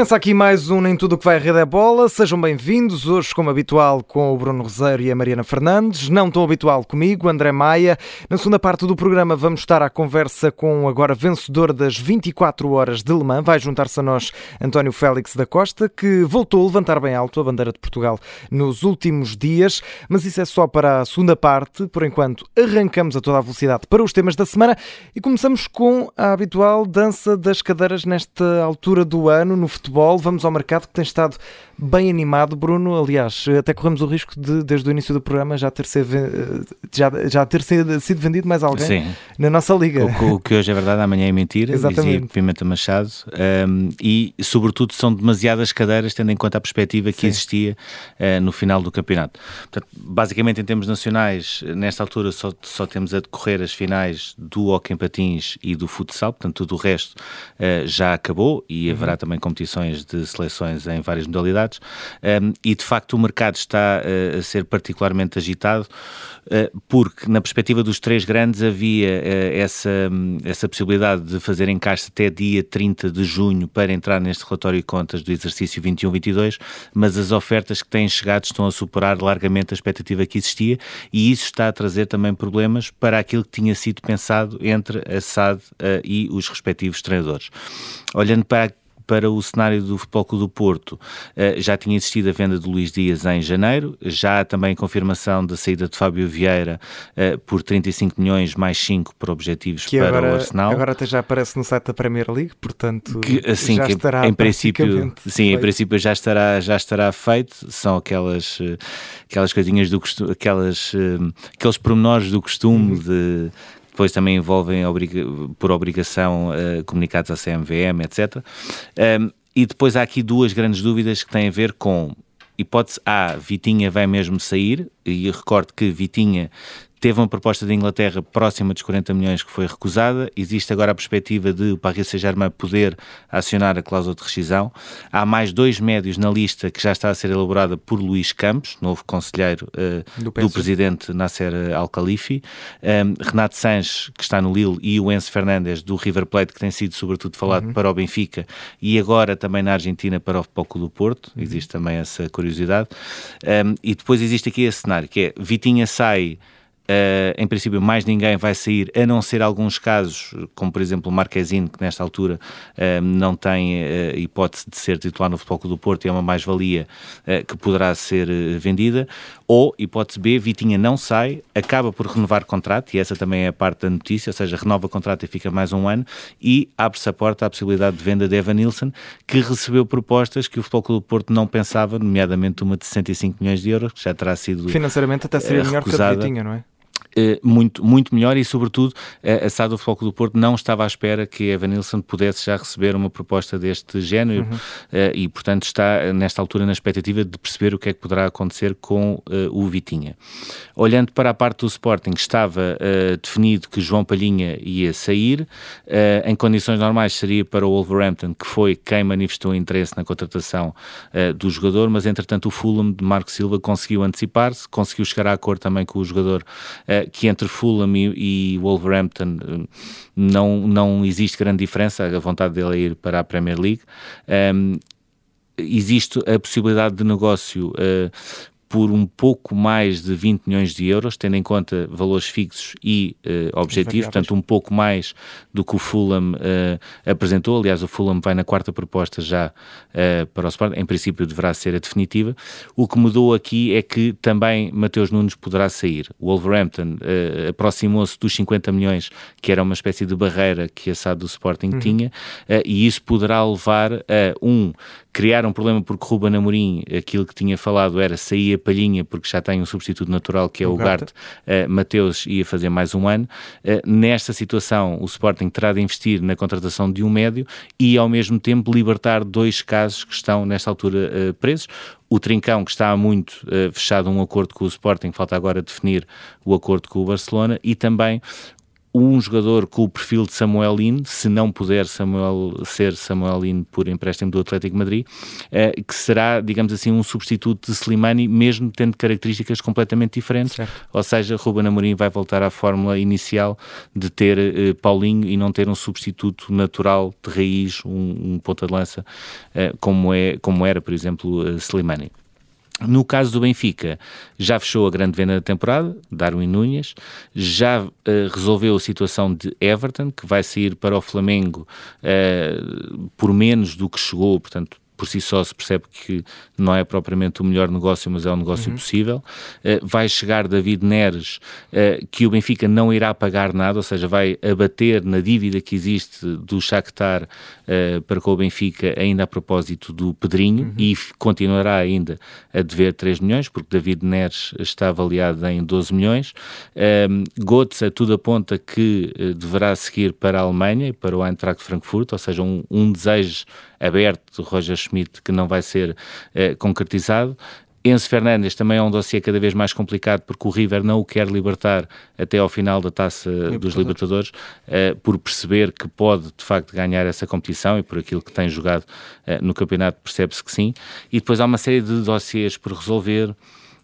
Começa aqui mais um Nem Tudo Que Vai a Rede é Bola. Sejam bem-vindos. Hoje, como habitual, com o Bruno Roseiro e a Mariana Fernandes. Não tão habitual comigo, André Maia. Na segunda parte do programa, vamos estar à conversa com o agora vencedor das 24 horas de Le Mans. Vai juntar-se a nós António Félix da Costa, que voltou a levantar bem alto a bandeira de Portugal nos últimos dias. Mas isso é só para a segunda parte. Por enquanto, arrancamos a toda a velocidade para os temas da semana e começamos com a habitual dança das cadeiras nesta altura do ano no futebol. Vamos ao mercado que tem estado bem animado, Bruno. Aliás, até corremos o risco de, desde o início do programa, já ter, ser, já, já ter sido vendido mais alguém Sim. na nossa liga. O, o, que hoje é verdade, amanhã é mentira, Exatamente. dizia Pimenta Machado. Um, e, sobretudo, são demasiadas cadeiras, tendo em conta a perspectiva que Sim. existia uh, no final do campeonato. Portanto, basicamente, em termos nacionais, nesta altura só, só temos a decorrer as finais do Hockey em Patins e do futsal, portanto, tudo o resto uh, já acabou e uhum. haverá também competições de seleções em várias modalidades um, e de facto o mercado está uh, a ser particularmente agitado uh, porque na perspectiva dos três grandes havia uh, essa, um, essa possibilidade de fazer encaixe até dia 30 de junho para entrar neste relatório de contas do exercício 21-22, mas as ofertas que têm chegado estão a superar largamente a expectativa que existia e isso está a trazer também problemas para aquilo que tinha sido pensado entre a SAD e os respectivos treinadores. Olhando para para o cenário do Futebol Clube do Porto, eh, já tinha existido a venda de Luís Dias em janeiro, já há também confirmação da saída de Fábio Vieira eh, por 35 milhões mais 5 para objetivos que para agora, o Arsenal. Agora até já aparece no site da Premier League, portanto que, assim, já que estará em princípio, sim, feito. em princípio já estará já estará feito. São aquelas aquelas coisinhas do costume, aquelas aqueles pormenores do costume uhum. de depois também envolvem por obrigação uh, comunicados à CMVM, etc. Um, e depois há aqui duas grandes dúvidas que têm a ver com hipótese A, Vitinha vai mesmo sair, e recordo que Vitinha Teve uma proposta da Inglaterra próxima dos 40 milhões que foi recusada. Existe agora a perspectiva de o Paris Saint-Germain poder acionar a cláusula de rescisão. Há mais dois médios na lista que já está a ser elaborada por Luís Campos, novo conselheiro uh, do, do, presidente Nasser Al-Khalifi. Um, Renato Sanches, que está no Lille, e o Enzo Fernandes, do River Plate, que tem sido sobretudo falado uhum. para o Benfica, e agora também na Argentina para o Foco do Porto. Uhum. Existe também essa curiosidade. Um, e depois existe aqui esse cenário, que é Vitinha sai Uh, em princípio, mais ninguém vai sair, a não ser alguns casos, como por exemplo o Marquezine, que nesta altura uh, não tem uh, hipótese de ser titular no Futebol Clube do Porto e é uma mais-valia que poderá ser vendida. Ou, hipótese B, Vitinha não sai, acaba por renovar contrato, e essa também é a parte da notícia, ou seja, renova contrato e fica mais um ano, e abre-se a porta à possibilidade de venda de Evan Nilsson, que recebeu propostas que o Futebol Clube do Porto não pensava, nomeadamente uma de 65 milhões de euros, que já terá sido. Financeiramente até seria melhor que a Vitinha, não é? Eh, muito, muito melhor e, sobretudo, a SAD do Foco do Porto não estava à espera que Evan Nilsson pudesse já receber uma proposta deste género uhum. Eh, e, portanto, está nesta altura na expectativa de perceber o que é que poderá acontecer com o Vitinha. Olhando para a parte do Sporting, estava definido que João Palhinha ia sair. Em condições normais seria para o Wolverhampton, que foi quem manifestou interesse na contratação do jogador, mas, entretanto, o Fulham de Marco Silva conseguiu antecipar-se, conseguiu chegar a acordo também com o jogador que entre Fulham e, e Wolverhampton eh, não, não existe grande diferença, a vontade dele é ir para a Premier League. Um, existe a possibilidade de negócio uh, por um pouco mais de 20 milhões de euros, tendo em conta valores fixos e uh, objetivos, portanto um pouco mais do que o Fulham uh, apresentou. Aliás, o Fulham vai na quarta proposta já uh, para o Sport, em princípio deverá ser a definitiva. O que mudou aqui é que também Mateus Nunes poderá sair. O Wolverhampton aproximou-se dos 50 milhões, que era uma espécie de barreira que a SAD do Sporting uhum. tinha, e isso poderá levar a um criar um problema porque Ruben Amorim, aquilo que tinha falado era sair Palhinha porque já tem um substituto natural que é o, o Garte, uh, Mateus ia fazer mais um ano. Uh, nesta situação, o Sporting terá de investir na contratação de um médio e ao mesmo tempo libertar dois casos que estão nesta altura uh, presos. O Trincão, que está há muito uh, fechado um acordo com o Sporting, falta agora definir o acordo com o Barcelona, e também um jogador com o perfil de Samuel Lino, se não puder Samuel, ser Samuel Lino por empréstimo do Atlético Madrid, uh, que será, digamos assim, um substituto de Slimani, mesmo tendo características completamente diferentes. Certo. Ou seja, Ruben Amorim vai voltar à fórmula inicial de ter uh, Paulinho e não ter um substituto natural de raiz, um, um ponta de lança, uh, como, é, como era, por exemplo, Slimani. No caso do Benfica, já fechou a grande venda da temporada, Darwin Núñez, já uh, resolveu a situação de Everton, que vai sair para o Flamengo uh, por menos do que chegou, portanto, por si só se percebe que não é propriamente o melhor negócio, mas é um negócio uhum. possível. Uh, vai chegar David Neres, uh, que o Benfica não irá pagar nada, ou seja, vai abater na dívida que existe do Shakhtar uh, para com o Benfica, ainda a propósito do Pedrinho, uhum. e continuará ainda a dever 3 milhões, porque David Neres está avaliado em 12 milhões. Um, Götze, tudo aponta que deverá seguir para a Alemanha e para o Eintracht Frankfurt, ou seja, um, um desejo aberto de Roger Schmidt que não vai ser eh, concretizado. Enzo Fernandes também é um dossiê cada vez mais complicado porque o River não o quer libertar até ao final da taça dos Libertadores, uh, por perceber que pode de facto ganhar essa competição e por aquilo que tem jogado uh, no campeonato percebe-se que sim. E depois há uma série de dossiês por resolver.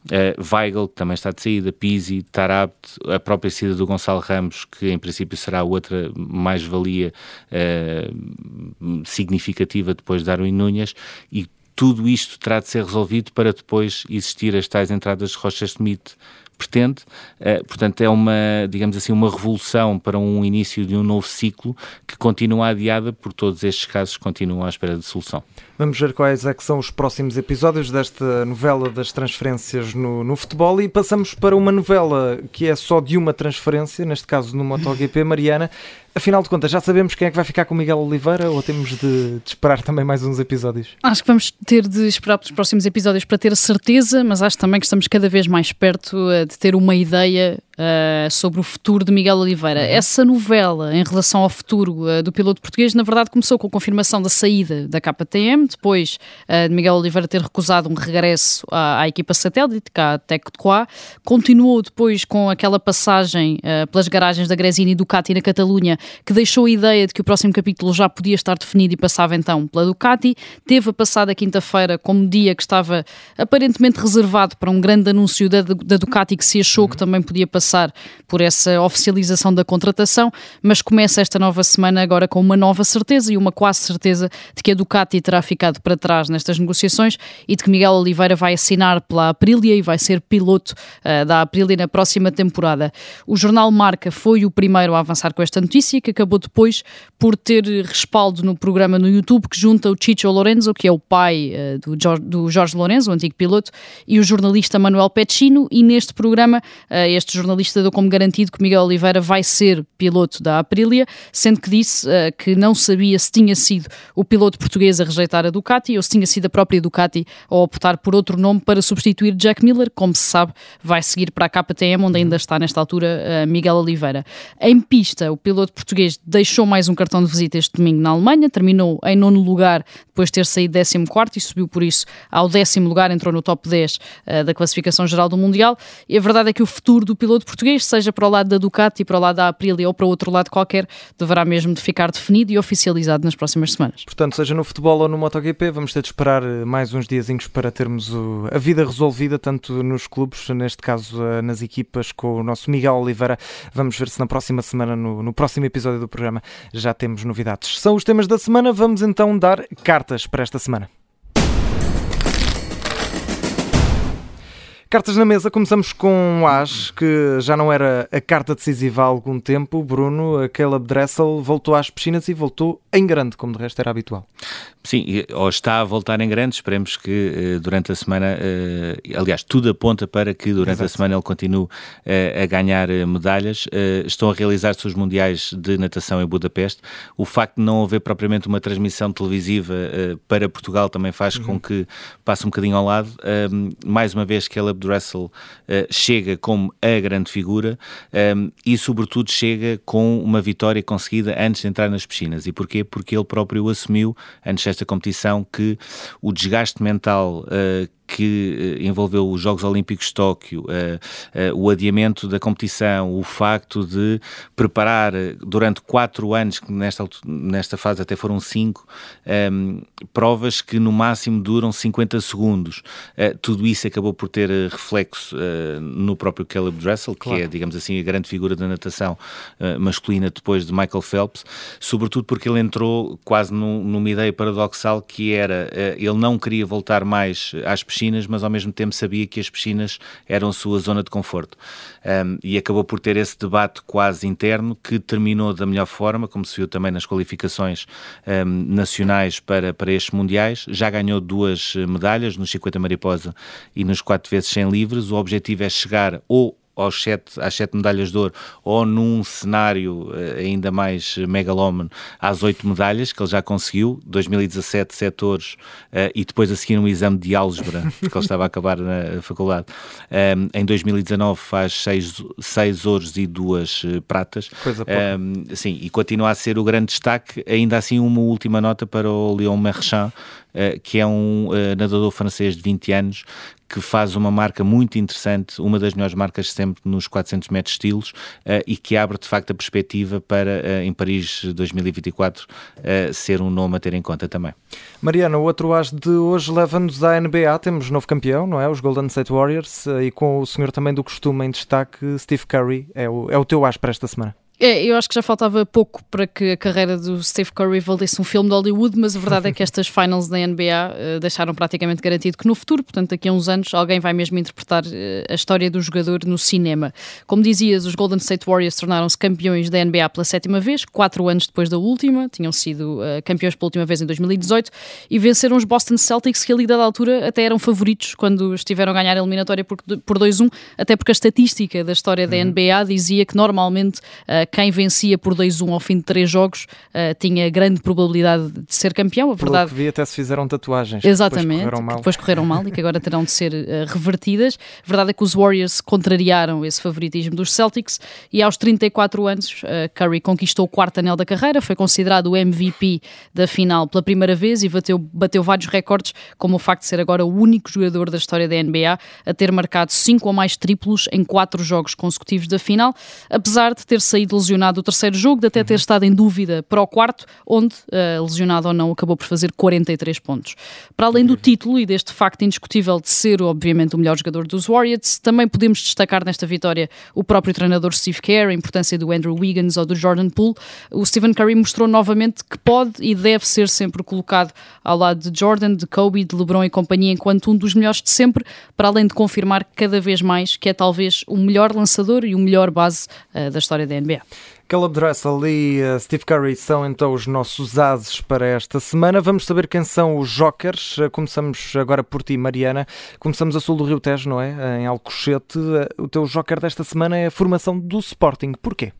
Uh, Weigl, que também está de saída, Pizzi, Tarabt, a própria saída do Gonçalo Ramos, que em princípio será outra mais-valia uh, significativa depois de Darwin Núñez, e tudo isto terá de ser resolvido para depois existir as tais entradas de Rocha Schmidt pretende. Uh, portanto, é uma, digamos assim, uma revolução para um início de um novo ciclo que continua adiada por todos estes casos que continuam à espera de solução. Vamos ver quais é que são os próximos episódios desta novela das transferências no, no futebol e passamos para uma novela que é só de uma transferência, neste caso no MotoGP, Mariana. Afinal de contas, já sabemos quem é que vai ficar com Miguel Oliveira ou temos de, de, esperar também mais uns episódios? Acho que vamos ter de esperar pelos próximos episódios para ter a certeza, mas acho também que estamos cada vez mais perto eh, de ter uma ideia uh, sobre o futuro de Miguel Oliveira. Uhum. Essa novela em relação ao futuro uh, do piloto português, na verdade, começou com a confirmação da saída da KTM, depois uh, de Miguel Oliveira ter recusado um regresso à, à equipa satélite, cá a Tec de Coa. Continuou depois com aquela passagem pelas garagens da Gresini e Ducati na Catalunha, que deixou a ideia de que o próximo capítulo já podia estar definido e passava então pela Ducati. Teve a passada quinta-feira como dia que estava aparentemente reservado para um grande anúncio da, da Ducati que se achou uhum. que também podia passar passar por essa oficialização da contratação, mas começa esta nova semana agora com uma nova certeza e uma quase certeza de que a Ducati terá ficado para trás nestas negociações e de que Miguel Oliveira vai assinar pela Aprilia e vai ser piloto uh, da Aprilia na próxima temporada. O jornal Marca foi o primeiro a avançar com esta notícia, que acabou depois por ter respaldo no programa no YouTube que junta o Chicho Lorenzo, que é o pai uh, do, Jorge, do Jorge Lorenzo, o antigo piloto, e o jornalista Manuel Pecino, e neste programa uh, este jornalista jornalista deu como garantido que Miguel Oliveira vai ser piloto da Aprilia, sendo que disse uh, que não sabia se tinha sido o piloto português a rejeitar a Ducati ou se tinha sido a própria Ducati a optar por outro nome para substituir Jack Miller. Como se sabe, vai seguir para a KTM, onde ainda está nesta altura uh, Miguel Oliveira. Em pista, o piloto português deixou mais um cartão de visita este domingo na Alemanha, terminou em nono lugar depois de ter saído 14 e subiu por isso ao décimo lugar, entrou no top 10 uh, eh, da classificação geral do Mundial. E a verdade é que o futuro do piloto português, seja para o lado da Ducati, para o lado da Aprilia ou para outro lado qualquer, deverá mesmo de ficar definido e oficializado nas próximas semanas. Portanto, seja no futebol ou no MotoGP, vamos ter de esperar eh, mais uns diazinhos para termos o, a vida resolvida, tanto nos clubes, neste caso eh, nas equipas, com o nosso Miguel Oliveira. Vamos ver se na próxima semana, no, no próximo episódio do programa, já temos novidades. São os temas da semana, vamos então dar cartas para esta semana. Cartas na mesa, começamos com o As, que já não era a carta decisiva há algum tempo. Bruno, a Caleb Dressel voltou às piscinas e voltou em grande, como de resto era habitual. Sim, ou está a voltar em grande, esperemos que uh, durante a semana, uh, aliás, tudo aponta para que durante Exato. a semana ele continue uh, a ganhar medalhas. estão a realizar-se os Mundiais de Natação em Budapeste. O facto de não haver propriamente uma transmissão televisiva para Portugal também faz uhum. com que passe um bocadinho ao lado. mais uma vez, Caleb Dressel uh, chega como a grande figura um, ehm, e, sobretudo, chega com uma vitória conseguida antes de entrar nas piscinas. E porquê? Porque ele próprio assumiu, antes desta competição, que o desgaste mental uh, que envolveu os Jogos Olímpicos de Tóquio, o adiamento da competição, o facto de preparar durante quatro anos, que nesta, nesta fase até foram cinco, um, provas que no máximo duram 50 segundos. Tudo isso acabou por ter reflexo no próprio Caleb Dressel, claro. que é, digamos assim, a grande figura da natação masculina depois de Michael Phelps, sobretudo porque ele entrou quase num, numa ideia paradoxal que era, ele não queria voltar mais às piscinas, mas ao mesmo tempo sabia que as piscinas eram sua zona de conforto. Um, e acabou por ter esse debate quase interno que terminou da melhor forma, como se viu também nas qualificações um, nacionais para, para estes mundiais. Já ganhou duas medalhas nos 50 mariposa e nos 4 vezes 100 livres. O objetivo é chegar ou aos sete, às sete medalhas de ouro ou num cenário uh, ainda mais megalómano às oito medalhas que ele já conseguiu, 2017 sete ouros uh, e depois a seguir um exame de álgebra que ele estava a acabar na faculdade. Um, em 2019 faz seis, seis ouros e duas uh, pratas. Coisa um, sim, e continua a ser o grande destaque ainda assim uma última nota para o Leon Marchand que é um nadador francês de 20 anos que faz uma marca muito interessante, uma das melhores marcas sempre nos 400 metros estilos uh, e que abre de facto a perspectiva para uh, em Paris 2024 uh, eh, ser um nome a ter em conta também. Mariana, o outro as de hoje leva-nos à NBA, temos novo campeão, não é? Os Golden State Warriors e com o senhor também do costume em destaque, Steve Curry, é o, é o teu as para esta semana. É, eu acho que já faltava pouco para que a carreira do Steve Curry valesse um filme de Hollywood, mas a verdade é que estas finals da NBA uh, deixaram praticamente garantido que no futuro, portanto daqui a uns anos, alguém vai mesmo interpretar uh, a história do jogador no cinema. Como dizias, os Golden State Warriors tornaram-se campeões da NBA pela sétima vez, quatro anos depois da última, tinham sido uh, campeões pela última vez em 2018, e venceram os Boston Celtics, que ali dada altura até eram favoritos quando estiveram a ganhar a eliminatória por, por 2-1, até porque a estatística da história da NBA uhum. dizia que normalmente quem vencia por 2-1 ao fim de três jogos uh, tinha grande probabilidade de ser campeão. A Pelo verdade... que vi, até se fizeram tatuagens. Exatamente, que depois correram mal, depois correram mal e que agora terão de ser uh, revertidas. A verdade é que os Warriors contrariaram esse favoritismo dos Celtics e aos 34 anos uh, Curry conquistou o quarto anel da carreira, foi considerado o MVP da final pela primeira vez e bateu, bateu vários recordes, como o facto de ser agora o único jogador da história da NBA a ter marcado cinco ou mais triplos em quatro jogos consecutivos da final, apesar de ter saído lesionado o terceiro jogo, de até ter estado em dúvida para o quarto, onde, uh, lesionado ou não, acabou por fazer 43 pontos. Para além do título e deste facto indiscutível de ser, obviamente, o melhor jogador dos Warriors, também podemos destacar nesta vitória o próprio treinador Steve Kerr, a importância do Andrew Wiggins ou do Jordan Poole. O Stephen Curry mostrou novamente que pode e deve ser sempre colocado ao lado de Jordan, de Kobe, de LeBron e companhia enquanto um dos melhores de sempre, para além de confirmar cada vez mais que é talvez o melhor lançador e o melhor base uh, da história da NBA. Caleb Dressel e uh, Steve Curry são então os nossos ases para esta semana. Vamos saber quem são os Jokers. Uh, começamos agora por ti, Mariana. Começamos a sul do Rio Tejo, não é? Em Alcochete. Uh, o teu Joker desta semana é a formação do Sporting. Porquê?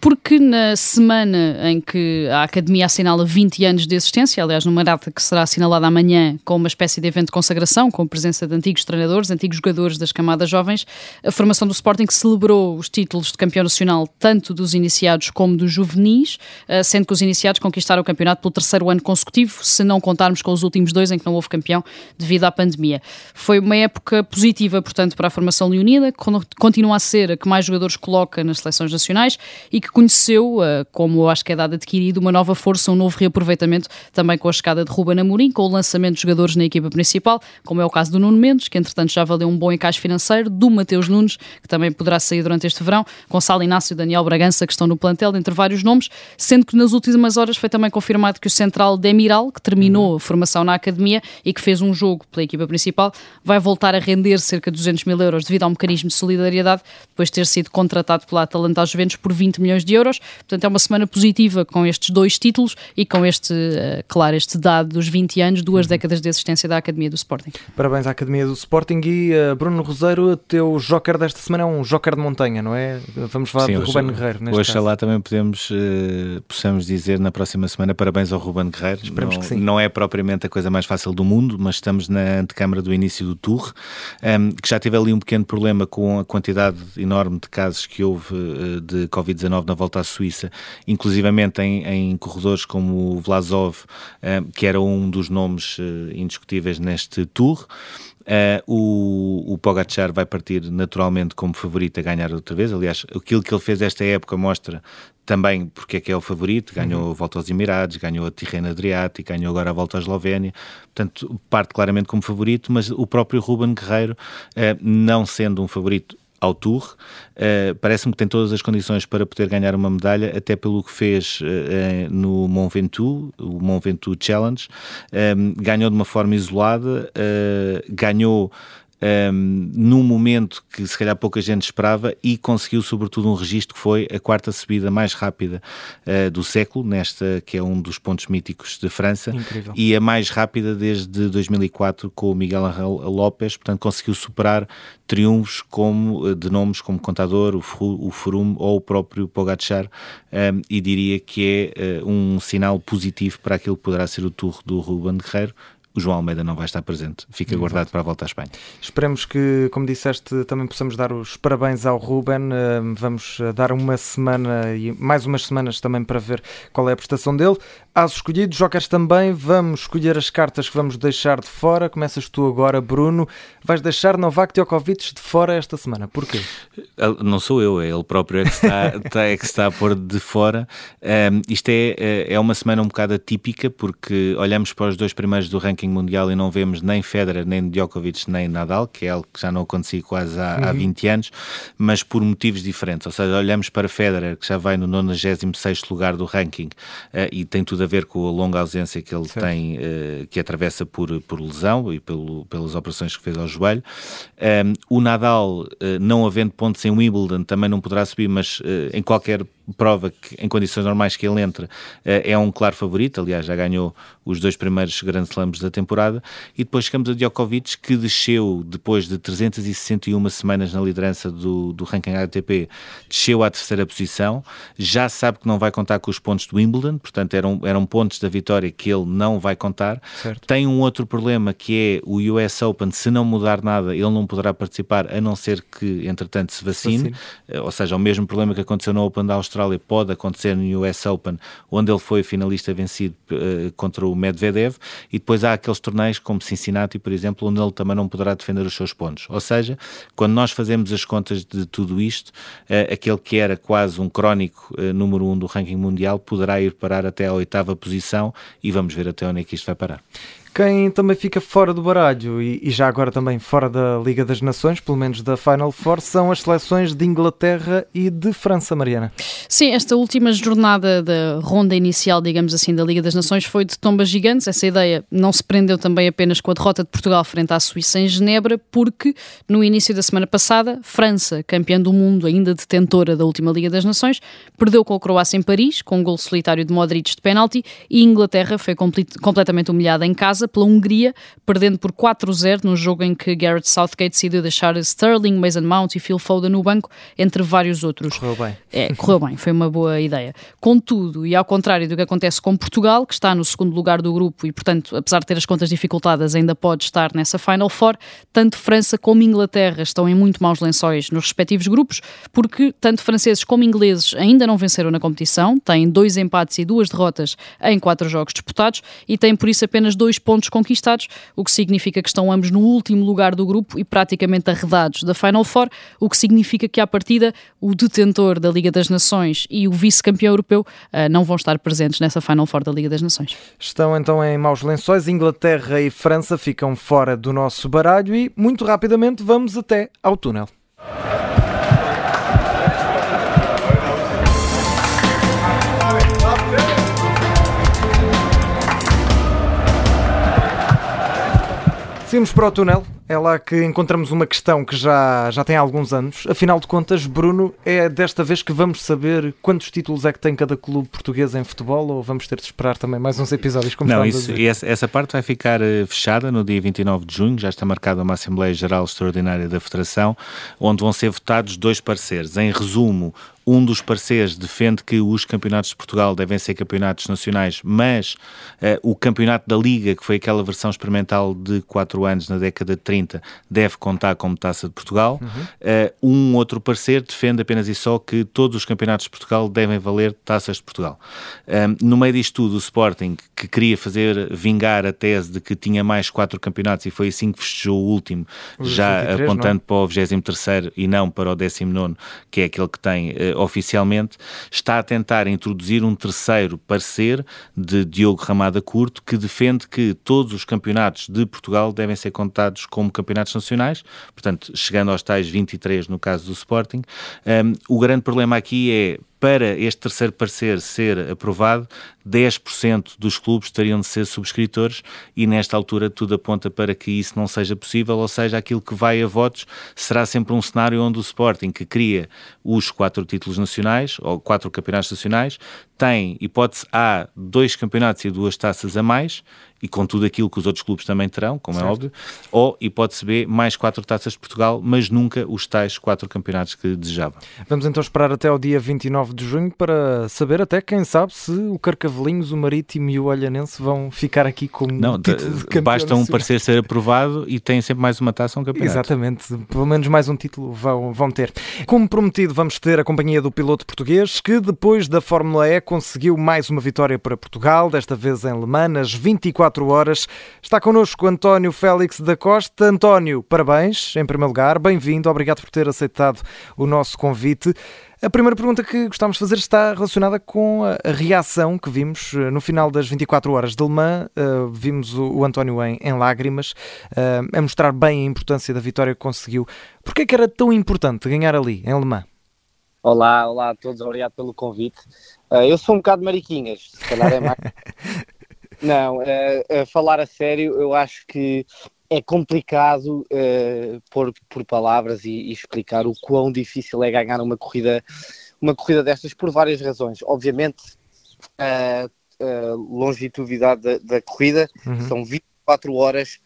Porque na semana em que a Academia assinala 20 anos de existência, aliás, numa data que será assinalada amanhã com uma espécie de evento de consagração, com a presença de antigos treinadores, antigos jogadores das camadas jovens, a formação do Sporting celebrou os títulos de campeão nacional tanto dos iniciados como dos juvenis, eh, sendo que os iniciados conquistaram o campeonato pelo terceiro ano consecutivo, se não contarmos com os últimos dois em que não houve campeão devido à pandemia. Foi uma época positiva, portanto, para a formação leonina, que continua a ser a que mais jogadores coloca nas seleções nacionais e que conheceu, eh, como acho que é dado adquirido, uma nova força, um novo reaproveitamento, também com a chegada de Ruben Amorim, com o lançamento de jogadores na equipa principal, como é o caso do Nuno Mendes, que entretanto já valeu um bom encaixe financeiro, do Mateus Nunes, que também poderá sair durante este verão, Gonçalo Inácio e Daniel Bragança, que estão no plantel, entre vários nomes, sendo que nas últimas horas foi também confirmado que o central Demiral, que terminou a formação na academia e que fez um jogo pela equipa principal, vai voltar a render cerca de 200 mil euros devido a um mecanismo de solidariedade, depois de ter sido contratado pela Atalanta aos Juventus por 20 milhões de euros. Portanto, é uma semana positiva com estes dois títulos e com este, eh, claro, este dado dos 20 anos, duas uhum. décadas de existência da Academia do Sporting. Parabéns à Academia do Sporting e uh, Bruno Roseiro, o teu joker desta semana é um joker de montanha, não é? Vamos falar Sim, de Ruben Guerreiro. Neste lá também podemos, uh, possamos dizer na próxima semana parabéns ao Ruben Guerreiro. Esperemos não, que sim. Não é propriamente a coisa mais fácil do mundo, mas estamos na antecâmara do início do Tour, um, ehm, que já teve ali um pequeno problema com a quantidade enorme de casos que houve uh, de Covid-19 na volta à Suíça, inclusivamente em, em corredores como o Vlasov, eh, que era um dos nomes eh, indiscutíveis neste Tour. o, o Pogacar vai partir naturalmente como favorito a ganhar outra vez. Aliás, aquilo que ele fez esta época mostra também porque é que é o favorito, ganhou uhum. a volta aos Emirados, ganhou a Tirrena Adriática, ganhou agora a volta à Eslovénia, portanto parte claramente como favorito, mas o próprio Ruben Guerreiro, eh, não sendo um favorito ao Tour, uh, parece-me que tem todas as condições para poder ganhar uma medalha, até pelo que fez uh, no Mont Ventoux, o Mont Ventoux Challenge, um, ganhou de uma forma isolada, uh, ganhou um, num momento que se calhar pouca gente esperava e conseguiu sobretudo um registro que foi a quarta subida mais rápida uh, do século, nesta que é um dos pontos míticos de França Incrível. e a mais rápida desde 2004 com o Miguel Angel López, portanto conseguiu superar triunfos como, eh, de nomes como Contador, o, o Froome ou o próprio Pogacar um, e diria que é uh, um sinal positivo para aquilo que poderá ser o Tour do Ruben Guerreiro o João Almeida não vai estar presente. Fica Exato. guardado para a volta à Espanha. Esperemos que, como disseste, também possamos dar os parabéns ao Ruben. Eh, vamos eh, dar uma semana e mais umas semanas também para ver qual é a prestação dele. As escolhidos, jogers também. Vamos escolher as cartas que vamos deixar de fora. Começas tu agora, Bruno. Vais deixar Novak Djokovic de fora esta semana. Porquê? Não sou eu, é ele próprio é que está, tá, é que está a pôr de fora. Um, isto é, é, é uma semana um bocado atípica porque olhamos para os dois primeiros do ranking mundial e não vemos nem Federer, nem Djokovic, nem Nadal, que é algo que já não acontecia quase há, uhum. há 20 anos, mas por motivos diferentes. Ou seja, olhamos para Federer, que já vai no 96 lugar do ranking uh, e tem tudo a ver com a longa ausência que ele certo. tem, uh, que atravessa por, por lesão e pelo, pelas operações que fez ao joelho. Um, o Nadal, uh, não havendo pontos em Wimbledon, também não poderá subir, mas em qualquer prova que, em condições normais que ele entre, é um claro favorito. Aliás, já ganhou os dois primeiros Grand Slams da temporada. E depois chegamos a Djokovic, que desceu depois de 361 semanas na liderança do, do ranking ATP, desceu à terceira posição. Já sabe que não vai contar com os pontos do Wimbledon, portanto, eram, eram pontos da vitória que ele não vai contar. Certo. Tem um outro problema que é o US Open, se não mudar nada, ele não poderá participar, a não ser que, entretanto, se vacine. vacine. Ou seja, o mesmo problema que aconteceu no Open da Austrália Austrália pode acontecer no US Open, onde ele foi finalista vencido uh, contra o Medvedev, e depois há aqueles torneios como Cincinnati, por exemplo, onde ele também não poderá defender os seus pontos. Ou seja, quando nós fazemos as contas de tudo isto, uh, aquele que era quase um crónico uh, número um do ranking mundial poderá ir parar até a oitava posição e vamos ver até onde é que isto vai parar. Quem também fica fora do baralho e, e, já agora também fora da Liga das Nações, pelo menos da Final Four, são as seleções de Inglaterra e de França, Mariana. Sim, esta última jornada da ronda inicial, digamos assim, da Liga das Nações foi de tombas gigantes. Essa ideia não se prendeu também apenas com a derrota de Portugal frente à Suíça em Genebra, porque no início da semana passada, França, campeã do mundo, ainda detentora da última Liga das Nações, perdeu com a Croácia em Paris, com um gol solitário de Modric de penalti, e Inglaterra foi completamente humilhada em casa pela Hungria, perdendo por 4-0 num jogo em que Garrett Southgate decidiu deixar Sterling, Mason Mount e Phil Foden no banco, entre vários outros. Correu bem. É, correu bem, foi uma boa ideia. Contudo, e ao contrário do que acontece com Portugal, que está no segundo lugar do grupo e, portanto, apesar de ter as contas dificultadas, ainda pode estar nessa Final Four, tanto França como Inglaterra estão em muito maus lençóis nos respectivos grupos, porque tanto franceses como ingleses ainda não venceram na competição, têm dois empates e duas derrotas em quatro jogos disputados e têm, por isso, apenas dois pontos pontos conquistados, o que significa que estão ambos no último lugar do grupo e praticamente arredados da Final Four, o que significa que, à partida, o detentor da Liga das Nações e o vice-campeão europeu uh, não vão estar presentes nessa Final Four da Liga das Nações. Estão então em maus lençóis. Inglaterra e França ficam fora do nosso baralho e, muito rapidamente, vamos até ao túnel. Seguimos para o túnel. É lá que encontramos uma questão que já, já tem alguns anos. Afinal de contas, Bruno, é desta vez que vamos saber quantos títulos é que tem cada clube português em futebol ou vamos ter de esperar também mais uns episódios? Como Não, isso, essa, essa parte vai ficar eh, fechada no dia 29 de junho. Já está marcada uma Assembleia Geral Extraordinária da Federação, onde vão ser votados dois pareceres. Em resumo, um dos parceiros defende que os campeonatos de Portugal devem ser campeonatos nacionais, mas uh, o campeonato da Liga, que foi aquela versão experimental de 4 anos na década de 30, deve contar como taça de Portugal. Uhum. Uh, um outro parecer defende apenas e só que todos os campeonatos de Portugal devem valer taças de Portugal. Um, no meio disto tudo, o Sporting, que queria fazer vingar a tese de que tinha mais quatro campeonatos e foi assim que festejou o último, já 23, apontando não? para o 23 e não para o 19, que é aquele que tem uh, oficialmente, está a tentar introduzir um terceiro parecer de Diogo Ramada Curto, que defende que todos os campeonatos de Portugal devem ser contados como campeonatos nacionais, portanto, chegando aos tais 23 no caso do Sporting. Um, o grande problema aqui é para este terceiro parecer ser aprovado, 10% dos clubes teriam de ser subscritores e nesta altura tudo aponta para que isso não seja possível, ou seja, aquilo que vai a votos será sempre um cenário onde o Sporting, que cria os quatro títulos nacionais, ou quatro campeonatos nacionais, tem hipótese A, dois campeonatos e duas taças a mais, e com tudo aquilo que os outros clubes também terão, como é certo. é óbvio, ou hipótese B, mais quatro taças de Portugal, mas nunca os tais quatro campeonatos que desejava. Vamos então esperar até ao dia 29 de junho para saber até, quem sabe, se o Carcavelinhos, o Marítimo e o Olhanense vão ficar aqui como Não, título de campeão basta um parecer ser aprovado e tem sempre mais uma taça um campeonato. Exatamente, pelo menos mais um título vão, vão ter. Como prometido, vamos ter a companhia do piloto português que depois da Fórmula E conseguiu mais uma vitória para Portugal, desta vez em Le Mans, nas 24 horas. Está connosco António Félix da Costa. António, parabéns, em primeiro lugar, bem-vindo, obrigado por ter aceitado o nosso convite. A primeira pergunta que gostávamos de fazer está relacionada com a reação que vimos eh, no final das 24 horas de Le Mans. Uh, vimos o, o António em, em lágrimas, uh, a mostrar bem a importância da vitória que conseguiu. Porquê é que era tão importante ganhar ali, em Le Mans? Olá, olá a todos, obrigado pelo convite. Uh, eu sou um bocado mariquinhas, se calhar é mais. Não, uh, falar a sério, eu acho que é complicado uh, pôr por palavras e, e, explicar o quão difícil é ganhar uma corrida, uma corrida destas por várias razões. Obviamente, a longitudinalidade da, da corrida uhum. são 24 horas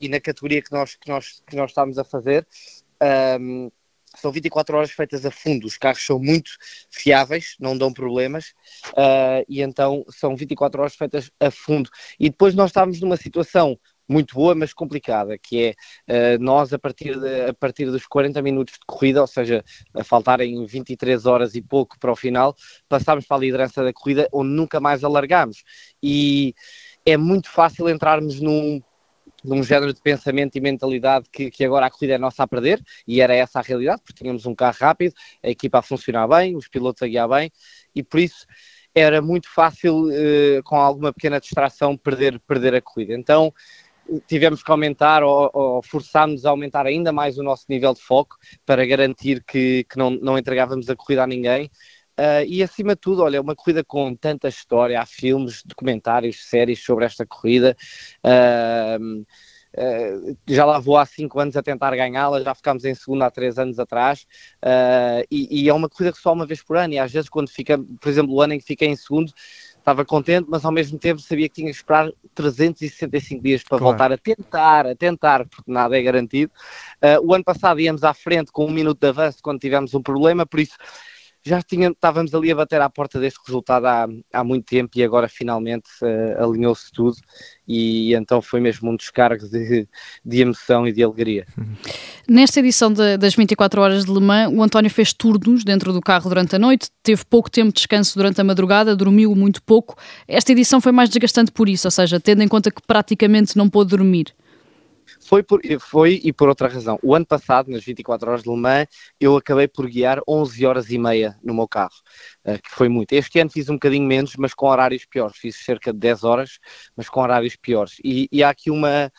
e na categoria que nós, que nós, que nós estamos a fazer. Um, são 24 horas feitas a fundo, os carros são muito fiáveis, não dão problemas, uh, e então são 24 horas feitas a fundo. E depois nós estávamos numa situação muito boa, mas complicada, que é uh, nós a partir, de, a partir dos 40 minutos de corrida, ou seja, a faltarem 23 horas e pouco para o final, passámos para a liderança da corrida, onde nunca mais alargámos. E é muito fácil entrarmos num num género de pensamento e mentalidade que, que agora a corrida é nossa a perder, e era essa a realidade, porque tínhamos um carro rápido, a equipa a funcionar bem, os pilotos a guiar bem, e por isso era muito fácil, eh, com alguma pequena distração, perder, perder a corrida. Então tivemos que aumentar ou, ou forçámos a aumentar ainda mais o nosso nível de foco para garantir que, que não, não entregávamos a corrida a ninguém. Uh, e acima de tudo, olha, uma corrida com tanta história, há filmes, documentários, séries sobre esta corrida. Uh, uh, já lá vou há 5 anos a tentar ganhá-la, já ficámos em segundo há 3 anos atrás. E, e, é uma corrida que só uma vez por ano, e às vezes, quando fica, por exemplo, o ano em que fiquei em segundo, estava contente, mas ao mesmo tempo sabia que tinha que esperar 365 dias para claro. voltar a tentar, a tentar, porque nada é garantido. o ano passado íamos à frente com um minuto de avanço quando tivemos um problema, por isso já tinha, estávamos ali a bater à porta deste resultado há, há muito tempo e agora finalmente uh, alinhou-se tudo e então foi mesmo um descargo de, de emoção e de alegria. Nesta edição de, das 24 horas de Le Mans, o António fez turnos dentro do carro durante a noite, teve pouco tempo de descanso durante a madrugada, dormiu muito pouco. Esta edição foi mais desgastante por isso, ou seja, tendo em conta que praticamente não pôde dormir. Foi, por, foi e por outra razão. O ano passado, nas 24 horas de Le Mans, eu acabei por guiar 11 horas e meia no meu carro, uh, que foi muito. Este ano fiz um bocadinho menos, mas com horários piores. Fiz cerca de 10 horas, mas com horários piores. E, e há aqui uma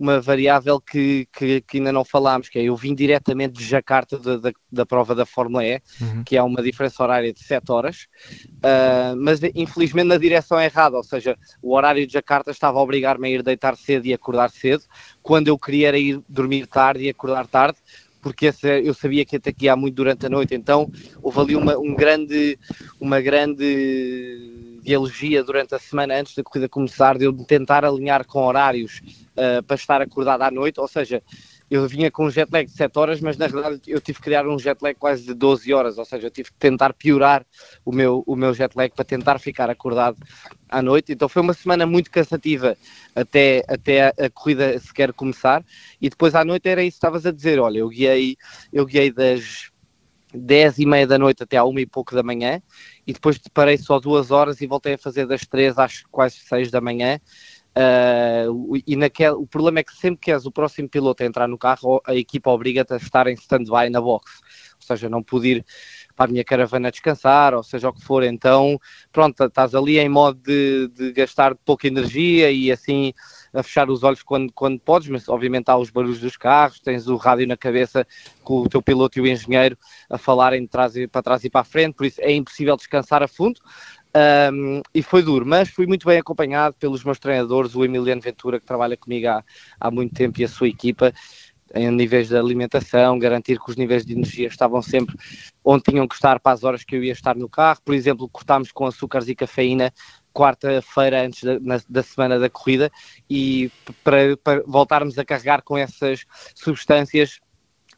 uma variável que, que, que, ainda não falámos, que é eu vim diretamente de Jacarta da, da, da prova da Fórmula E, uhum. que é uma diferença horária de 7 horas, uh, mas infelizmente na direção errada, ou seja, o horário de Jacarta estava a obrigar-me a ir deitar cedo e acordar cedo, quando eu queria era ir dormir tarde e acordar tarde, porque esse, eu sabia que ter que guiar muito durante a noite, então houve ali uma, um grande, uma grande elegia durante a semana antes da corrida começar de eu tentar alinhar com horários uh, para estar acordado à noite, ou seja, eu vinha com um jet lag de 7 horas, mas na verdade eu tive que criar um jet lag quase de 12 horas, ou seja, eu tive que tentar piorar o meu, o meu jet lag para tentar ficar acordado à noite. Então foi uma semana muito cansativa até, até a, a corrida sequer começar. E depois à noite era isso que estavas a dizer: olha, eu guiei, eu guiei das 10 e meia da noite até à 1 e pouco da manhã e depois parei só duas horas e voltei a fazer das 3 às quase 6 da manhã Uh, e naquele, o problema é que sempre que és o próximo piloto a entrar no carro, a equipa obriga-te a estar em stand-by na box. Ou seja, não pude ir para a minha caravana descansar, ou seja o que for. Então, pronto, estás ali em modo de, de gastar pouca energia e assim a fechar os olhos quando, quando podes, mas obviamente há os barulhos dos carros, tens o rádio na cabeça com o teu piloto e o engenheiro a falarem de trás e, para trás e para a frente, por isso é impossível descansar a fundo. Um, e foi duro, mas fui muito bem acompanhado pelos meus treinadores, o Emiliano Ventura, que trabalha comigo há, há muito tempo, e a sua equipa, em níveis de alimentação, garantir que os níveis de energia estavam sempre onde tinham que estar para as horas que eu ia estar no carro. Por exemplo, cortámos com açúcares e cafeína quarta-feira antes da, na, da, semana da corrida e para, para voltarmos a carregar com essas substâncias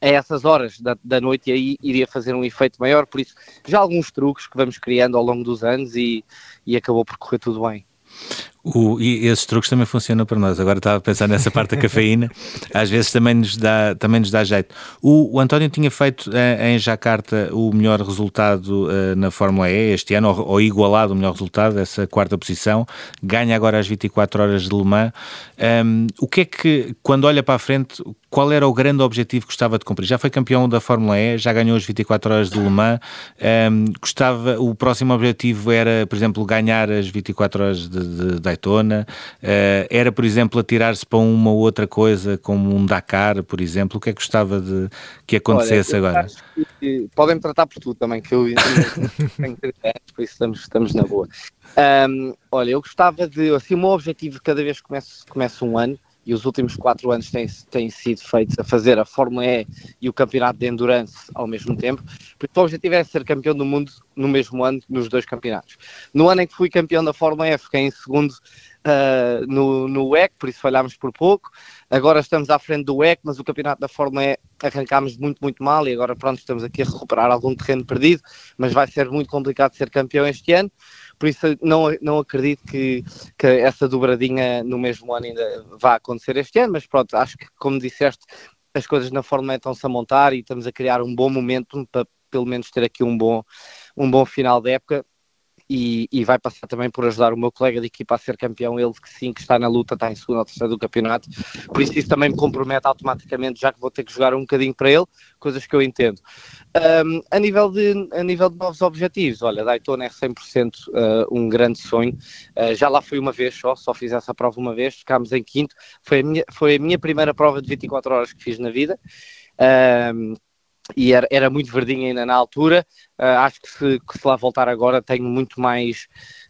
a essas horas da, da, noite e aí iria fazer um efeito maior. Por isso, já alguns truques que vamos criando ao longo dos anos e, e acabou por correr tudo bem. O, e esses truques também funcionam para nós. Agora estava a pensar nessa parte da cafeína, às vezes também nos dá, também nos dá jeito. O, o António tinha feito eh, em Jacarta o melhor resultado uh, na Fórmula E este ano, ou, ou, igualado o melhor resultado, essa quarta posição. Ganha agora as 24 horas de Le Mans. Um, o que é que, quando olha para a frente, qual era o grande objetivo que gostava de cumprir? Já foi campeão da Fórmula E, já ganhou as 24 horas de Le Mans. Um, gostava, o próximo objetivo era, por exemplo, ganhar as 24 horas de, de Daytona. Uh, era, por exemplo, atirar-se para uma ou outra coisa, como um Dakar, por exemplo. O que é que gostava de que acontecesse Olha, agora? Podem-me tratar por tudo também, que eu tenho por isso estamos, estamos na boa. Um, olha, eu gostava de, assim, o meu objetivo cada vez que começo, começo um ano e os últimos quatro anos têm, têm sido feitos a fazer a Fórmula E e o Campeonato de Endurance ao mesmo tempo, porque o objetivo é ser campeão do mundo no mesmo ano, nos dois campeonatos. No ano em que fui campeão da Fórmula E, fiquei em segundo uh, no, no WEC, por isso falhámos por pouco. Agora estamos à frente do WEC, mas o Campeonato da Fórmula E arrancámos muito, muito mal e agora pronto, estamos aqui a recuperar algum terreno perdido, mas vai ser muito complicado ser campeão este ano por isso não, não acredito que, que essa dobradinha no mesmo ano ainda vá acontecer este ano, mas pronto, acho que como disseste, as coisas na Fórmula estão-se a montar e estamos a criar um bom momento para pelo menos ter aqui um bom, um bom final de época e, e, vai passar também por ajudar o meu colega de equipa a ser campeão, ele que sim, que está na luta, está em segunda ou terceira do campeonato, por isso isso também me compromete automaticamente, já que vou ter que jogar um bocadinho para ele, coisas que eu entendo. Um, a, nível de, a nível de novos objetivos, olha, Daytona é 100% uh, um grande sonho, uh, já lá fui uma vez só, só fiz essa prova uma vez, ficámos em quinto, foi a minha, foi a minha primeira prova de 24 horas que fiz na vida, um, e era, era muito verdinha ainda na altura. Uh, acho que se, que se, lá voltar agora tenho muito mais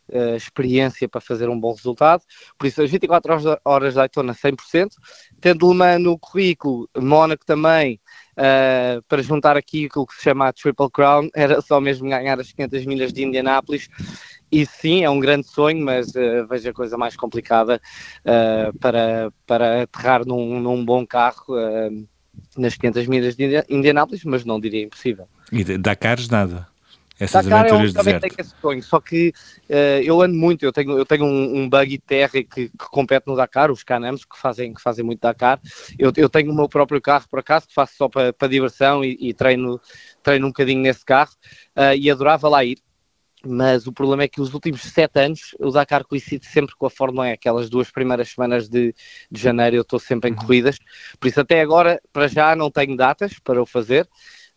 uh, experiência para fazer um bom resultado. Por isso, as 24 horas, horas de Daytona 100%. Tendo Le Mans no currículo, Mónaco também, uh, para juntar aqui aquilo que se chama a Triple Crown, era só mesmo ganhar as 500 milhas de Indianápolis. E sim, é um grande sonho, mas vejo a coisa mais complicada para, para aterrar num, num bom carro. Nas 500 milhas de Indianápolis, mas não diria impossível. E Dakares nada? Essas Dakar aventuras eu também tenho esse sonho, só que uh, eu ando muito, eu tenho, eu tenho um, um buggy terra que, que, compete no Dakar, os Canams que fazem, que fazem muito Dakar, eu, eu tenho o meu próprio carro por acaso, que faço só para, para diversão e, e, treino, treino um bocadinho nesse carro uh, e adorava lá ir, mas o problema é que os últimos sete anos o Dakar coincide sempre com a Fórmula E, aquelas duas primeiras semanas de, de janeiro eu estou sempre em uhum. corridas, por isso até agora, para já, não tenho datas para o fazer,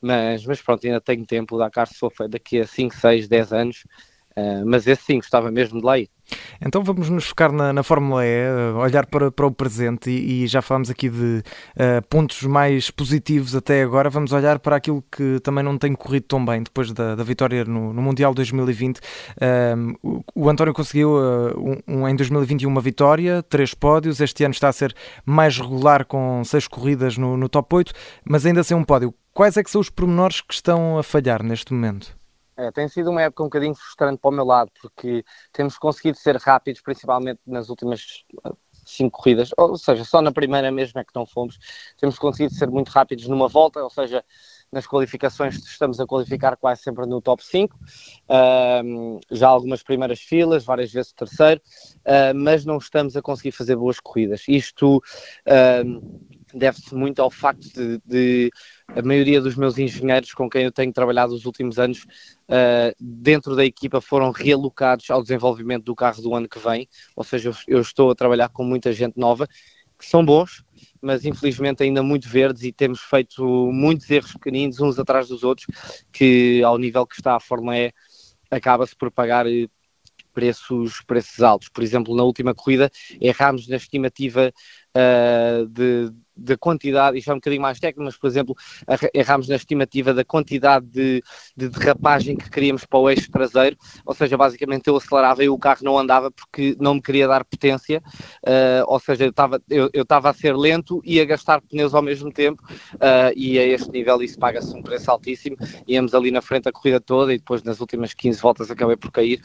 mas, mas pronto, ainda tenho tempo, o Dakar só foi daqui a 5, 6, 10 anos, uh, mas esse sim, gostava mesmo de lá ir. Então vamos nos focar na, na Fórmula E, eh, olhar para, para o presente e, e já falámos aqui de uh, pontos mais positivos até agora. Vamos olhar para aquilo que também não tem corrido tão bem depois da, da vitória no, no Mundial 2020. Uh, o, o, António conseguiu uh, um, em 2021 uma vitória, três pódios. Este ano está a ser mais regular com seis corridas no, no top 8, mas ainda sem um pódio. Quais é que são os pormenores que estão a falhar neste momento? É, tem sido uma época um bocadinho frustrante para o meu lado, porque temos conseguido ser rápidos, principalmente nas últimas cinco corridas, ou seja, só na primeira mesmo é que não fomos. Temos conseguido ser muito rápidos numa volta, ou seja, nas qualificações estamos a qualificar quase sempre no top 5, uh, já algumas primeiras filas, várias vezes terceiro, uh, mas não estamos a conseguir fazer boas corridas. Isto uh, deve-se muito ao facto de, de, a maioria dos meus engenheiros com quem eu tenho trabalhado os últimos anos uh, dentro da equipa foram realocados ao desenvolvimento do carro do ano que vem, ou seja, eu, eu estou a trabalhar com muita gente nova, que são bons, mas infelizmente ainda muito verdes e temos feito muitos erros pequeninos uns atrás dos outros, que ao nível que está a Fórmula E acaba-se por pagar eh, preços, preços altos. Por exemplo, na última corrida errámos na estimativa uh, de, da quantidade, isto é um bocadinho mais técnico, mas por exemplo, erramos na estimativa da quantidade de, de derrapagem que queríamos para o eixo traseiro, ou seja, basicamente eu acelerava e o carro não andava porque não me queria dar potência, uh, ou seja, eu estava eu, eu a ser lento e a gastar pneus ao mesmo tempo, uh, e a este nível isso paga-se um preço altíssimo, íamos ali na frente a corrida toda e depois nas últimas 15 voltas acabei por cair.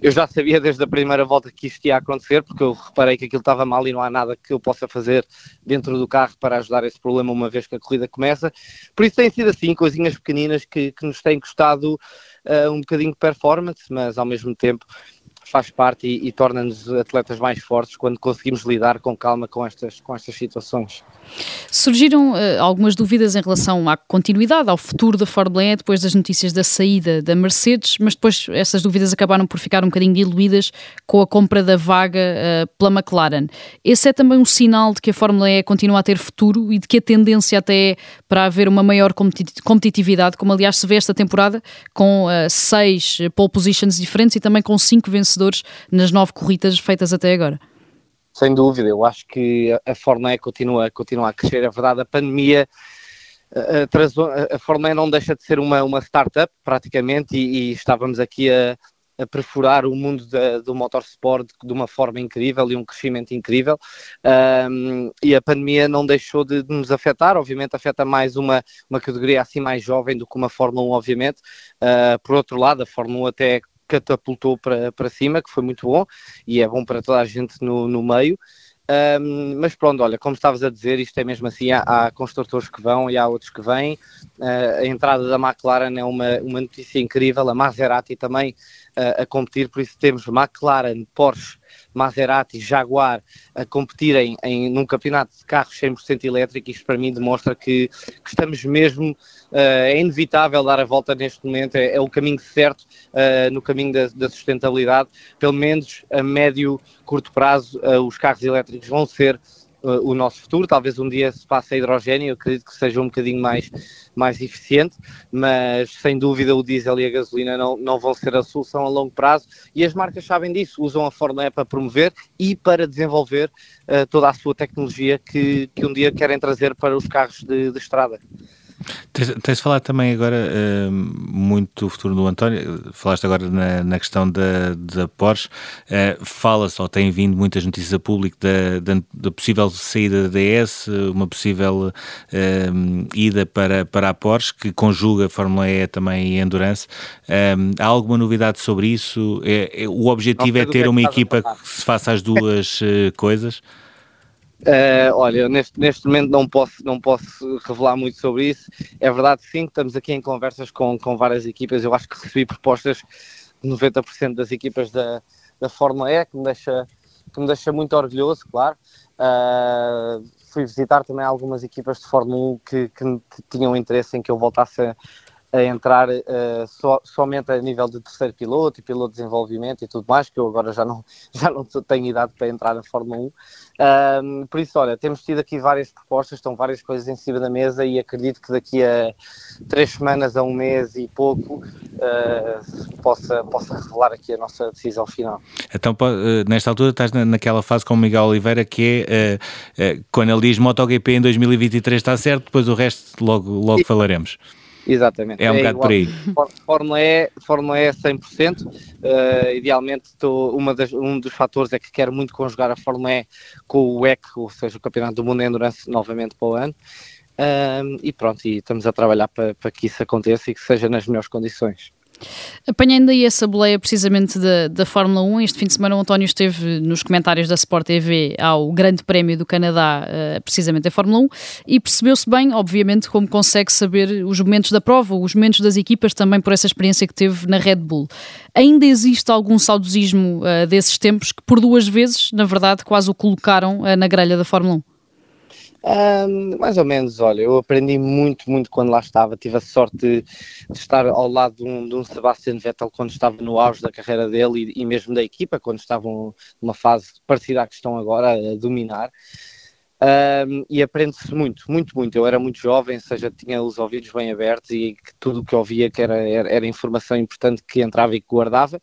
Eu já sabia desde a primeira volta que isto ia acontecer, porque eu reparei que aquilo estava mal e não há nada que eu possa fazer dentro do carro para ajudar esse problema uma vez que a corrida começa. Por isso tem sido assim, coisinhas pequeninas que, que nos têm custado uh, um bocadinho de performance, mas ao mesmo tempo faz parte e, e torna-nos atletas mais fortes quando conseguimos lidar com calma com estas, com estas situações. Surgiram uh, algumas dúvidas em relação à continuidade, ao futuro da Fórmula E, depois das notícias da saída da Mercedes, mas depois essas dúvidas acabaram por ficar um bocadinho diluídas com a compra da vaga uh, pela McLaren. Esse é também um sinal de que a Fórmula E continua a ter futuro e de que a tendência até é para haver uma maior competitividade, como aliás se vê esta temporada, com uh, seis pole positions diferentes e também com cinco vencedores nas nove corridas feitas até agora. Sem dúvida, eu acho que a Fórmula continua, continua a crescer. É verdade, a pandemia atrasou, a E não deixa de ser uma, uma startup, praticamente, e, e estávamos aqui a, a perfurar o mundo da, do motorsport de uma forma incrível e um crescimento incrível. Um, e a pandemia não deixou de, de, nos afetar, obviamente afeta mais uma, uma categoria assim mais jovem do que uma Fórmula 1, obviamente. Uh, por outro lado, a Fórmula 1 até catapultou para, para cima, que foi muito bom e é bom para toda a gente no, no meio. Um, mas pronto, olha, como estavas a dizer, isto é mesmo assim, há, há construtores que vão e há outros que vêm. Uh, a entrada da McLaren é uma, uma notícia incrível, a Maserati também uh, a competir, por isso temos McLaren, Porsche, Maserati, Jaguar a competirem em, num campeonato de carros 100% elétrico, isto para mim demonstra que, que estamos mesmo, uh, é inevitável dar a volta neste momento, é, é o caminho certo uh, no caminho da, da, sustentabilidade, pelo menos a médio, curto prazo, uh, os carros elétricos vão ser o nosso futuro. Talvez um dia se passe a hidrogênio, eu acredito que seja um bocadinho mais, mais eficiente, mas sem dúvida o diesel e a gasolina não, não vão ser a solução a longo prazo e as marcas sabem disso, usam a Fórmula E para promover e para desenvolver uh, toda a sua tecnologia que, que um dia querem trazer para os carros de, de estrada. Tens, tens falado também agora uh, muito do futuro do António, falaste agora na, na questão da, da Porsche, uh, fala-se ou tem vindo muitas notícias a público da, da, da, possível saída da DS, uma possível uh, ida para, para a Porsche, que conjuga a Fórmula E também e Endurance. há alguma novidade sobre isso? É, é o objetivo é ter uma equipa que se faça as duas coisas? Uh, olha, neste, neste momento não posso, não posso revelar muito sobre isso. É verdade, sim, estamos aqui em conversas com, com várias equipas. Eu acho que recebi propostas de 90% das equipas da, da Fórmula E, que me deixa, que me deixa muito orgulhoso, claro. Uh, fui visitar também algumas equipas de Fórmula 1 que, que tinham interesse em que eu voltasse a, a entrar uh, so, somente a nível de terceiro piloto e piloto de desenvolvimento e tudo mais, que eu agora já não, já não tenho idade para entrar na Fórmula 1. Um, por isso, olha, temos tido aqui várias propostas, estão várias coisas em cima da mesa e acredito que daqui a três semanas, a um mês e pouco, uh, possa, possa revelar aqui a nossa decisão final. Então, eh, nesta altura, estás naquela fase com o Miguel Oliveira que é uh, quando ele diz MotoGP em 2023 está certo, depois o resto logo, logo falaremos. Exatamente. É um é bocado por aí. Fórmula E, Fórmula E 100%. Uh, idealmente, tô, uma das, um dos fatores é que quero muito conjugar a Fórmula E com o WEC, ou seja, o Campeonato do Mundo Endurance, novamente para o ano. Uh, e pronto, e estamos a trabalhar para, para que isso aconteça e que seja nas melhores condições. Apanhando aí essa boleia precisamente da, da Fórmula 1, este fim de semana o António esteve nos comentários da Sport TV ao Grande Prémio do Canadá, uh, precisamente da Fórmula 1, e percebeu-se bem, obviamente, como consegue saber os momentos da prova, os momentos das equipas, também por essa experiência que teve na Red Bull. Ainda existe algum saudosismo uh, desses tempos que, por duas vezes, na verdade, quase o colocaram uh, na grelha da Fórmula 1? Um, mais ou menos, olha, eu aprendi muito, muito quando lá estava. Tive a sorte de, estar ao lado de um, de um, Sebastian Vettel quando estava no auge da carreira dele e, e mesmo da equipa, quando estavam numa fase parecida à que estão agora a dominar. Um, e aprende-se muito, muito, muito. Eu era muito jovem, ou seja, tinha os ouvidos bem abertos e tudo o que ouvia que era, era, era, informação importante que entrava e que guardava.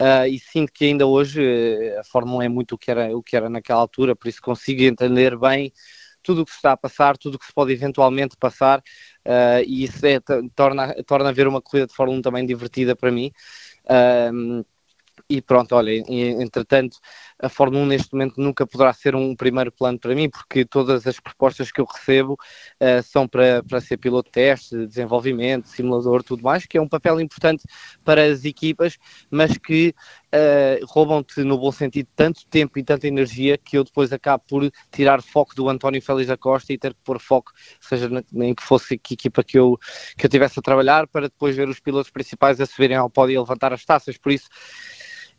Uh, e sinto que ainda hoje eh, a Fórmula 1 é muito o que, era, o que era naquela altura, por isso consigo entender bem tudo o que se está a passar, tudo o que se pode eventualmente passar, uh, e isso é, torna, torna ver uma corrida de Fórmula 1 também divertida para mim. Uh, e pronto, olha, entretanto, a Fórmula 1 neste momento nunca poderá ser um primeiro plano para mim, porque todas as propostas que eu recebo uh, são para, para ser piloto de teste, desenvolvimento, simulador, tudo mais, que é um papel importante para as equipas, mas que uh, roubam-te, no bom sentido, tanto tempo e tanta energia que eu depois acabo por tirar foco do António Félix da Costa e ter que pôr foco, seja em que fosse que equipa que eu, que eu tivesse a trabalhar, para depois ver os pilotos principais a subirem ao pódio e levantar as taças. Por isso,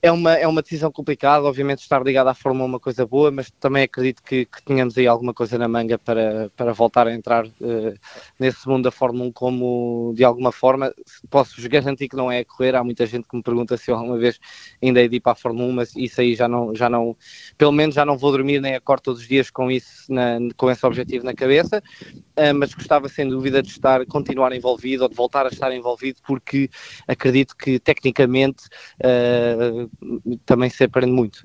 é uma, é uma decisão complicada, obviamente estar ligado à Fórmula 1 é uma coisa boa, mas também acredito que, que tenhamos aí alguma coisa na manga para, para voltar a entrar uh, nesse mundo da Fórmula 1 como de alguma forma, posso-vos garantir que não é a correr, há muita gente que me pergunta se eu alguma vez ainda hei de ir para a Fórmula 1, mas isso aí já não, já não pelo menos já não vou dormir nem acordo todos os dias com isso, na, com esse objetivo na cabeça, uh, mas gostava sem dúvida de estar, continuar envolvido ou de voltar a estar envolvido porque acredito que tecnicamente uh, também se aprende muito.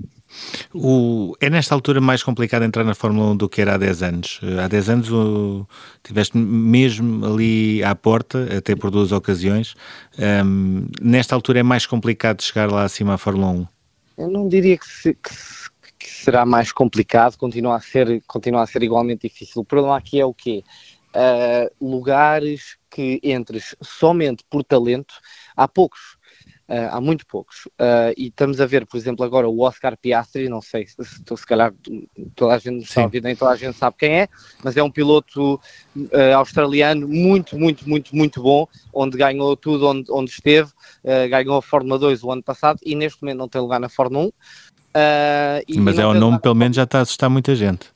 O, é nesta altura mais complicado entrar na Fórmula 1 do que era há 10 anos. Há 10 anos o, tiveste mesmo ali à porta, até por duas ocasiões. Um, nesta altura é mais complicado chegar lá acima à Fórmula 1? Eu não diria que, se, que, que, será mais complicado, continua a, ser, continua a ser igualmente difícil. O problema aqui é o quê? Uh, lugares que entres somente por talento, há poucos Uh, há muito poucos. Uh, e estamos a ver, por exemplo, agora o Oscar Piastri, não sei se, se calhar toda a gente está nem toda a gente sabe quem é, mas é um piloto uh, australiano muito, muito, muito, muito bom, onde ganhou tudo onde, onde esteve, ganhou a Fórmula 2 o ano passado e neste momento não tem lugar na Fórmula 1. mas é o nome, pelo menos já está a assustar muita gente.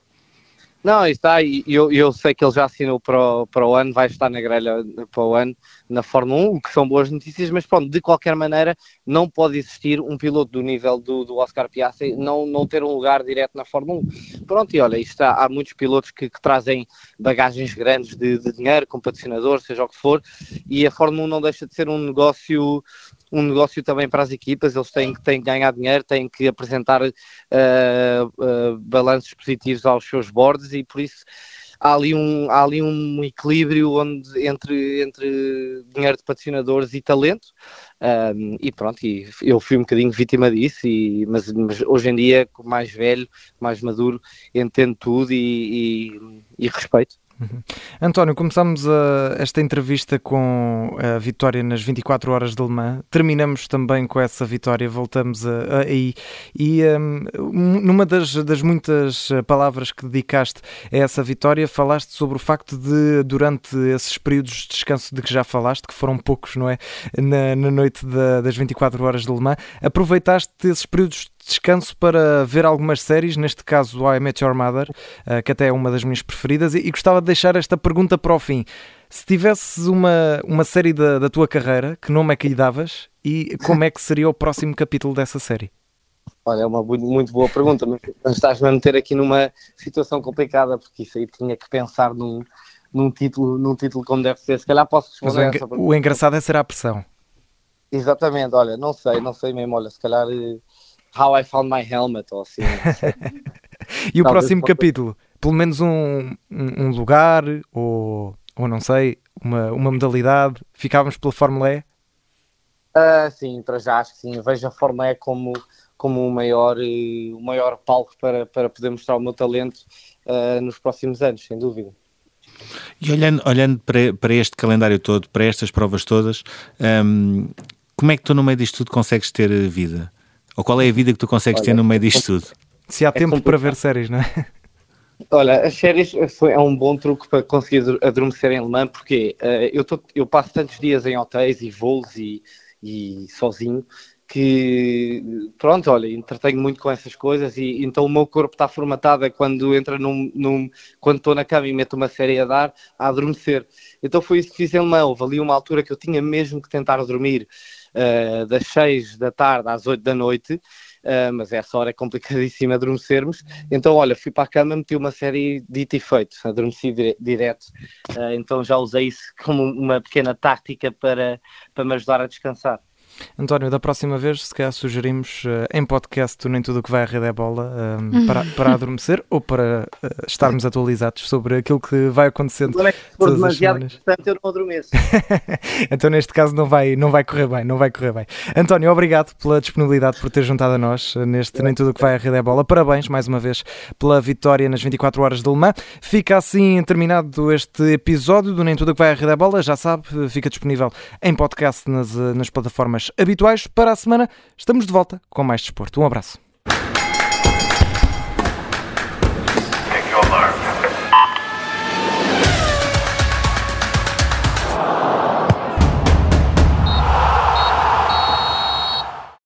Não, está, e eu, eu sei que ele já assinou para o, para o ano, vai estar na grelha para o ano na Fórmula 1, o que são boas notícias, mas pronto, de qualquer maneira, não pode existir um piloto do nível do, do Oscar Piastri não, não ter um lugar direto na Fórmula 1. Pronto, e olha, isto há, há muitos pilotos que, que trazem bagagens grandes de, de dinheiro, com patrocinadores, seja o que for, e a Fórmula 1 não deixa de ser um negócio um negócio também para as equipas, eles têm, têm que ganhar dinheiro, têm que apresentar uh, uh, balanços positivos aos seus boards e por isso há ali um, há ali um equilíbrio onde, entre, entre dinheiro de patrocinadores e talento um, e pronto, e eu fui um bocadinho vítima disso, e, mas, mas hoje em dia, mais velho, mais maduro, entendo tudo e, e, e respeito. Uhum. António, começamos a, esta entrevista com a vitória nas 24 horas de Le Mans. Terminamos também com essa vitória, voltamos aí. E um, numa das, das, muitas palavras que dedicaste a essa vitória, falaste sobre o facto de, durante esses períodos de descanso de que já falaste, que foram poucos, não é? Na, na noite da, das 24 horas de Le Mans, aproveitaste esses períodos descanso para ver algumas séries, neste caso I Met Your Mother, eh, que até é uma das minhas preferidas, e gostava de deixar esta pergunta para o fim. Se tivesses uma, uma série da, da tua carreira, que nome é que lhe davas e como é que seria o próximo capítulo dessa série? Olha, é uma muito boa pergunta, mas estás-me a meter aqui numa situação complicada, porque isso aí tinha que pensar num, num, título, num título como deve ser. Se calhar posso responder mas o, engra o engraçado é ser a pressão. Exatamente, olha, não sei, não sei mesmo, olha, se calhar eh, How I Found My Helmet, ou assim. e o próximo capítulo? Pelo menos um, um, lugar, ou, ou não sei, uma, uma modalidade? Ficávamos pela Fórmula E? Uh, sim, para já acho que sim. Vejo a Fórmula E como, como o, maior, o maior palco para, para poder mostrar o meu talento uh, nos próximos anos, sem dúvida. E olhando, olhando para, para este calendário todo, para estas provas todas, um, como é que tu no meio disto tudo consegues ter vida? Ou qual é a vida que tu consegues Olha, ter no meio disto tudo? Se há é tempo para ver séries, não é? Olha, as séries foi, é um bom truque para conseguir adormecer em alemã, porque uh, eu, tô, eu passo tantos dias em hotéis e voos e, e sozinho que, pronto, olha, entretenho muito com essas coisas e então o meu corpo está formatado quando entra num, num quando estou na cama e meto uma série a dar, a adormecer. Então foi isso que fiz em houve ali uma altura que eu tinha mesmo que tentar dormir uh, das 6 da tarde às 8 da noite, uh, mas essa hora é complicadíssima adormecermos. Então, olha, fui para a cama, meti uma série dito e feito, adormeci dire direto. Uh, então já usei isso como uma pequena tática para, para me ajudar a descansar. António, da próxima vez, se calhar sugerimos uh, em podcast Nem Tudo o que vai à rede é bola uh, para, para adormecer ou para uh, estarmos atualizados sobre aquilo que vai acontecendo. É que se for demasiado importante, eu não adormeço. então, neste caso, não vai, não vai correr bem. Não vai correr bem. António, obrigado pela disponibilidade por ter juntado a nós neste Nem Tudo o que vai à rede é bola. Parabéns mais uma vez pela vitória nas 24 horas de Le Mans. Fica assim terminado este episódio do Nem Tudo o que vai à rede é bola. Já sabe, fica disponível em podcast nas, nas plataformas habituais. Para a semana estamos de volta com mais desporto. Um abraço.